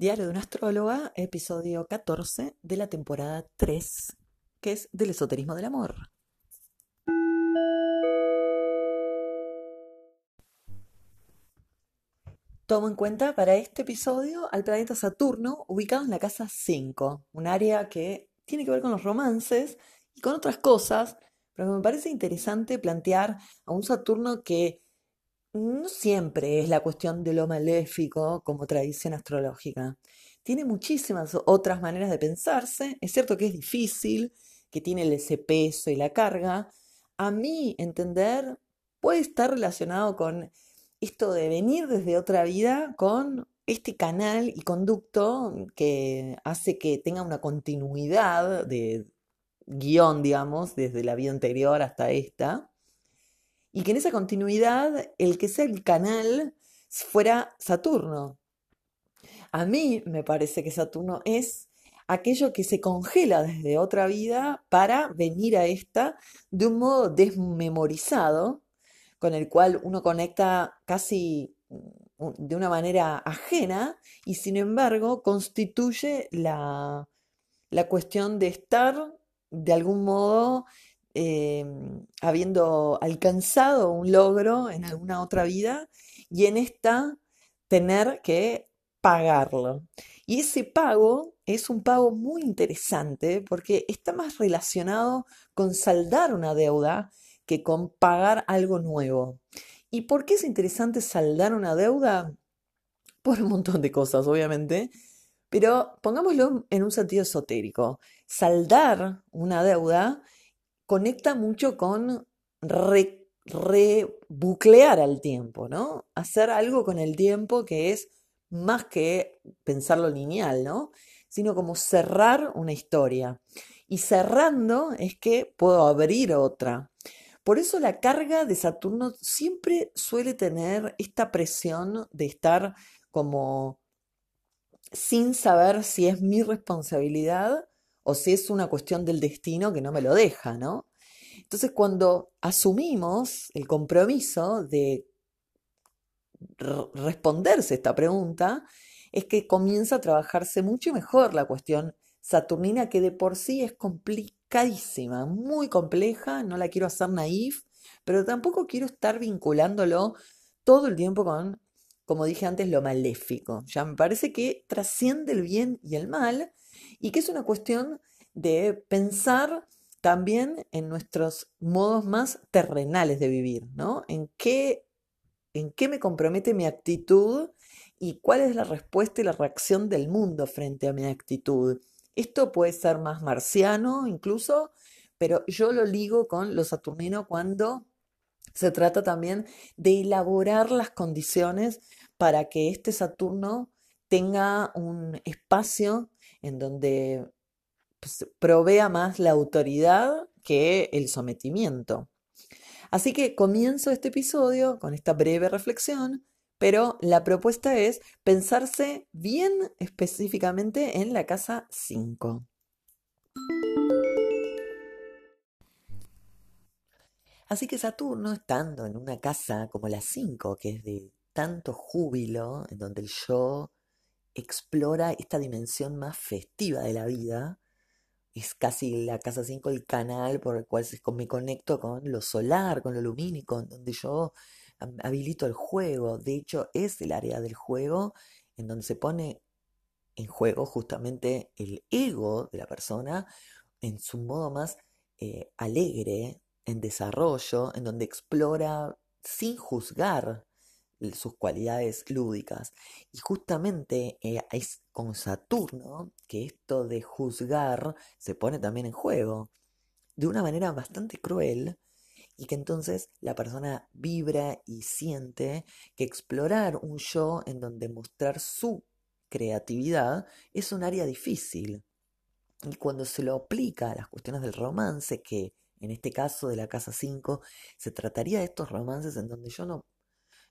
Diario de una astróloga, episodio 14 de la temporada 3, que es del esoterismo del amor. Tomo en cuenta para este episodio al planeta Saturno ubicado en la casa 5, un área que tiene que ver con los romances y con otras cosas, pero me parece interesante plantear a un Saturno que no siempre es la cuestión de lo maléfico como tradición astrológica. Tiene muchísimas otras maneras de pensarse. Es cierto que es difícil, que tiene ese peso y la carga. A mí entender puede estar relacionado con esto de venir desde otra vida con este canal y conducto que hace que tenga una continuidad de guion, digamos, desde la vida anterior hasta esta y que en esa continuidad el que sea el canal fuera Saturno. A mí me parece que Saturno es aquello que se congela desde otra vida para venir a esta de un modo desmemorizado, con el cual uno conecta casi mm, de una manera ajena y sin embargo constituye la, la cuestión de estar de algún modo Em, habiendo alcanzado un logro en alguna otra vida y en esta tener que pagarlo. Y ese pago es un pago muy interesante porque está más relacionado con saldar una deuda que con pagar algo nuevo. ¿Y por qué es interesante saldar una deuda? Por un montón de cosas, obviamente, pero pongámoslo en un sentido esotérico. Saldar una deuda conecta mucho con rebuclear al tiempo, ¿no? Hacer algo con el tiempo que es más que pensarlo lineal, ¿no? Sino como cerrar una historia. Y cerrando es que puedo abrir otra. Por eso la carga de Saturno siempre suele tener esta presión de estar como sin saber si es mi responsabilidad o si es una cuestión del destino que no me lo deja, ¿no? Entonces, cuando asumimos el compromiso de responderse esta pregunta, es que comienza a trabajarse mucho mejor la cuestión saturnina, que de por sí es complicadísima, muy compleja, no la quiero hacer naif, pero tampoco quiero estar vinculándolo todo el tiempo con, como dije antes, lo maléfico. Ya me parece que trasciende el bien y el mal y que es una cuestión de pensar también en nuestros modos más terrenales de vivir, ¿no? ¿En qué, en qué me compromete mi actitud y cuál es la respuesta y la reacción del mundo frente a mi actitud? Esto puede ser más marciano incluso, pero yo lo ligo con lo saturnino cuando se trata también de elaborar las condiciones para que este Saturno tenga un espacio en donde pues, provea más la autoridad que el sometimiento. Así que comienzo este episodio con esta breve reflexión, pero la propuesta es pensarse bien específicamente en la casa 5. Así que Saturno, estando en una casa como la 5, que es de tanto júbilo, en donde el yo explora esta dimensión más festiva de la vida, es casi la casa 5 el canal por el cual me conecto con lo solar, con lo lumínico, donde yo habilito el juego. De hecho, es el área del juego en donde se pone en juego justamente el ego de la persona en su modo más eh, alegre, en desarrollo, en donde explora sin juzgar sus cualidades lúdicas. Y justamente eh, es con Saturno que esto de juzgar se pone también en juego, de una manera bastante cruel, y que entonces la persona vibra y siente que explorar un yo en donde mostrar su creatividad es un área difícil. Y cuando se lo aplica a las cuestiones del romance, que en este caso de la casa 5, se trataría de estos romances en donde yo no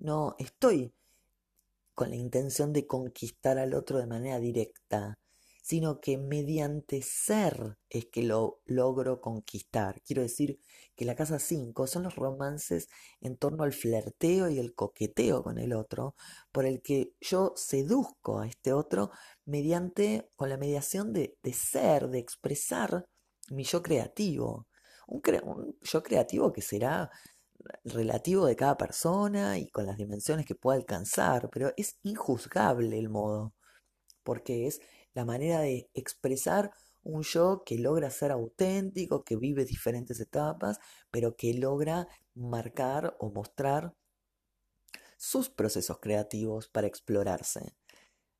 no estoy con la intención de conquistar al otro de manera directa, sino que mediante ser es que lo logro conquistar. Quiero decir que la casa 5 son los romances en torno al flerteo y el coqueteo con el otro, por el que yo seduzco a este otro mediante, con la mediación de, ser, de expresar mi yo creativo. Un yo creativo que será relativo de cada persona y con las dimensiones que pueda alcanzar, pero es injuzgable el modo, porque es la manera de expresar un yo que logra ser auténtico, que vive diferentes etapas, pero que logra marcar o mostrar sus procesos creativos para explorarse.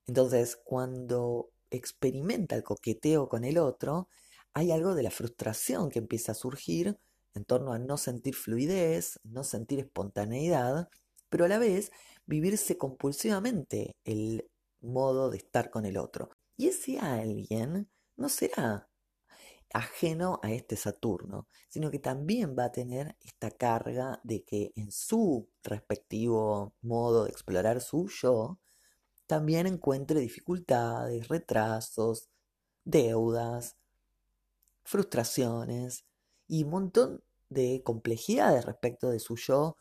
Entonces, cuando experimenta el coqueteo con el otro, hay algo de la frustración que empieza a surgir en torno a no sentir fluidez, no sentir espontaneidad, pero a la vez vivirse compulsivamente el modo de estar con el otro. Y ese alguien no será ajeno a este Saturno, sino que también va a tener esta carga de que en su respectivo modo de explorar su yo, también encuentre dificultades, retrasos, deudas, frustraciones y un montón de complejidades respecto de su yo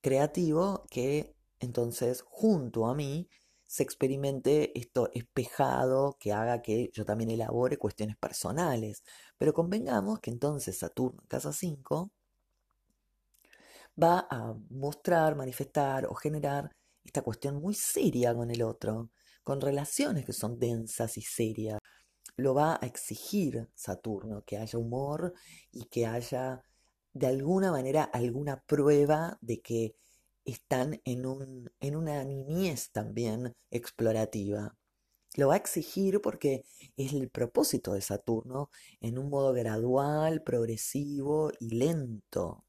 creativo que entonces junto a mí se experimente esto espejado que haga que yo también elabore cuestiones personales. Pero convengamos que entonces Saturno en casa 5 va a mostrar, manifestar o generar esta cuestión muy seria con el otro, con relaciones que son densas y serias. Lo va a exigir Saturno, que haya humor y que haya de alguna manera alguna prueba de que están en, un, en una niñez también explorativa. Lo va a exigir porque es el propósito de Saturno en un modo gradual, progresivo y lento.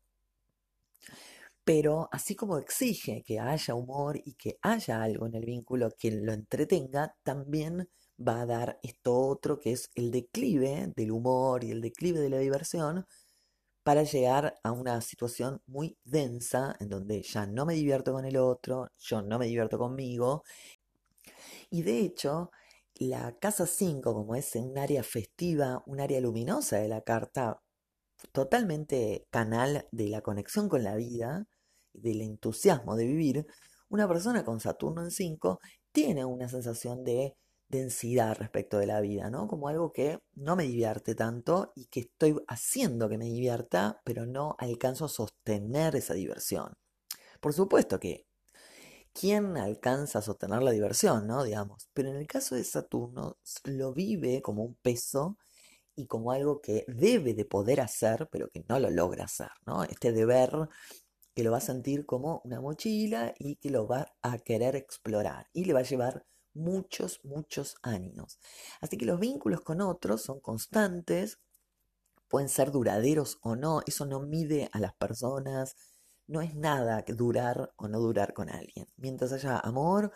Pero así como exige que haya humor y que haya algo en el vínculo que lo entretenga, también va a dar esto otro que es el declive del humor y el declive de la diversión, para llegar a una situación muy densa en donde ya no me divierto con el otro, yo no me divierto conmigo. Y de hecho, la casa 5, como es un área festiva, un área luminosa de la carta, totalmente canal de la conexión con la vida, del entusiasmo de vivir, una persona con Saturno en 5 tiene una sensación de densidad respecto de la vida, ¿no? Como algo que no me divierte tanto y que estoy haciendo que me divierta, pero no alcanzo a sostener esa diversión. Por supuesto que, ¿quién alcanza a sostener la diversión, no? Digamos, pero en el caso de Saturno lo vive como un peso y como algo que debe de poder hacer, pero que no lo logra hacer, ¿no? Este deber que lo va a sentir como una mochila y que lo va a querer explorar y le va a llevar muchos, muchos años. Así que los vínculos con otros son constantes, pueden ser duraderos o no, eso no mide a las personas, no es nada que durar o no durar con alguien. Mientras haya amor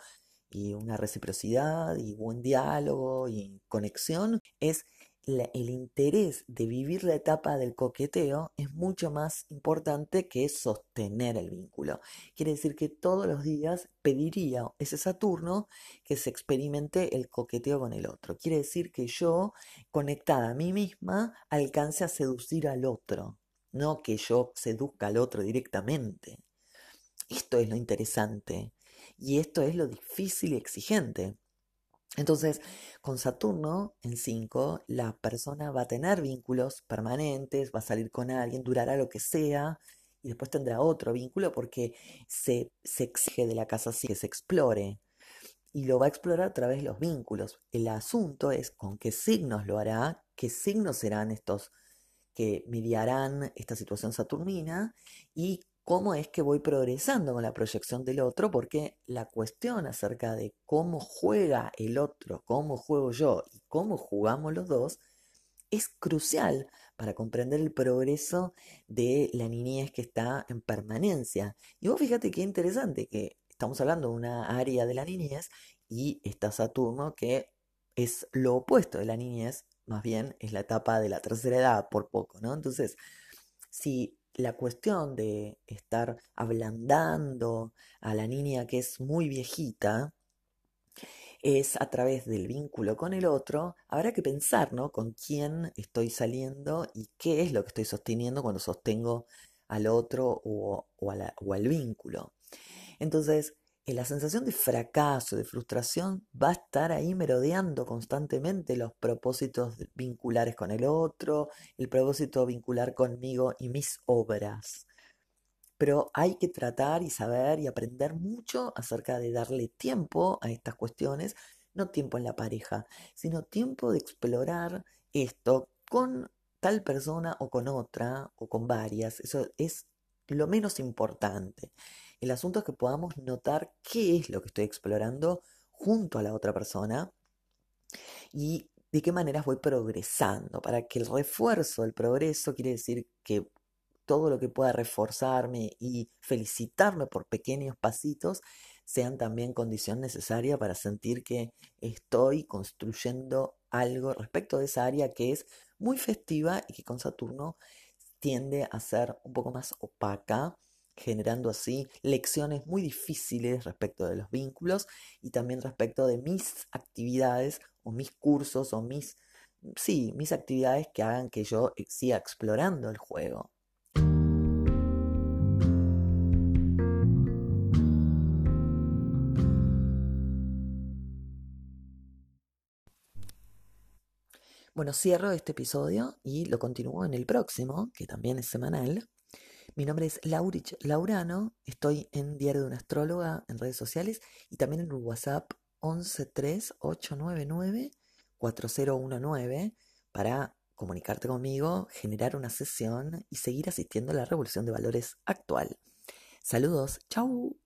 y una reciprocidad y buen diálogo y conexión, es el interés de vivir la etapa del coqueteo es mucho más importante que sostener el vínculo. Quiere decir que todos los días pediría ese Saturno que se experimente el coqueteo con el otro. Quiere decir que yo, conectada a mí misma, alcance a seducir al otro, no que yo seduzca al otro directamente. Esto es lo interesante y esto es lo difícil y exigente. Entonces, con Saturno en 5, la persona va a tener vínculos permanentes, va a salir con alguien, durará lo que sea, y después tendrá otro vínculo porque se, exige de la casa así que se explore. Y lo va a explorar a través de los vínculos. El asunto es con qué signos lo hará, qué signos serán estos que mediarán esta situación saturnina y cómo es que voy progresando con la proyección del otro, porque la cuestión acerca de cómo juega el otro, cómo juego yo y cómo jugamos los dos, es crucial para comprender el progreso de la niñez que está en permanencia. Y vos fíjate qué interesante que estamos hablando de una área de la niñez y está Saturno que es lo opuesto de la niñez, más bien es la etapa de la tercera edad por poco, ¿no? Entonces, si la cuestión de estar ablandando a la niña que es muy viejita es a través del vínculo con el otro, habrá que pensar, ¿no? Con quién estoy saliendo y qué es lo que estoy sosteniendo cuando sostengo al otro o, al vínculo. Entonces, la sensación de fracaso, de frustración, va a estar ahí merodeando constantemente los propósitos vinculares con el otro, el propósito vincular conmigo y mis obras. Pero hay que tratar y saber y aprender mucho acerca de darle tiempo a estas cuestiones, no tiempo en la pareja, sino tiempo de explorar esto con tal persona o con otra o con varias. Eso es lo menos importante. El asunto es que podamos notar qué es lo que estoy explorando junto a la otra persona y de qué maneras voy progresando, para que el refuerzo del progreso quiere decir que todo lo que pueda reforzarme y felicitarme por pequeños pasitos sean también condición necesaria para sentir que estoy construyendo algo respecto de esa área que es muy festiva y que con Saturno tiende a ser un poco más opaca, generando así lecciones muy difíciles respecto de los vínculos y también respecto de mis actividades o mis cursos o mis, sí, mis actividades que hagan que yo siga explorando el juego. Bueno, cierro este episodio y lo continúo en el próximo, que también es semanal. Mi nombre es Laurich Laurano, estoy en Diario de una Astróloga en redes sociales y también en WhatsApp 1138994019 para comunicarte conmigo, generar una sesión y seguir asistiendo a la revolución de valores actual. Saludos, chau.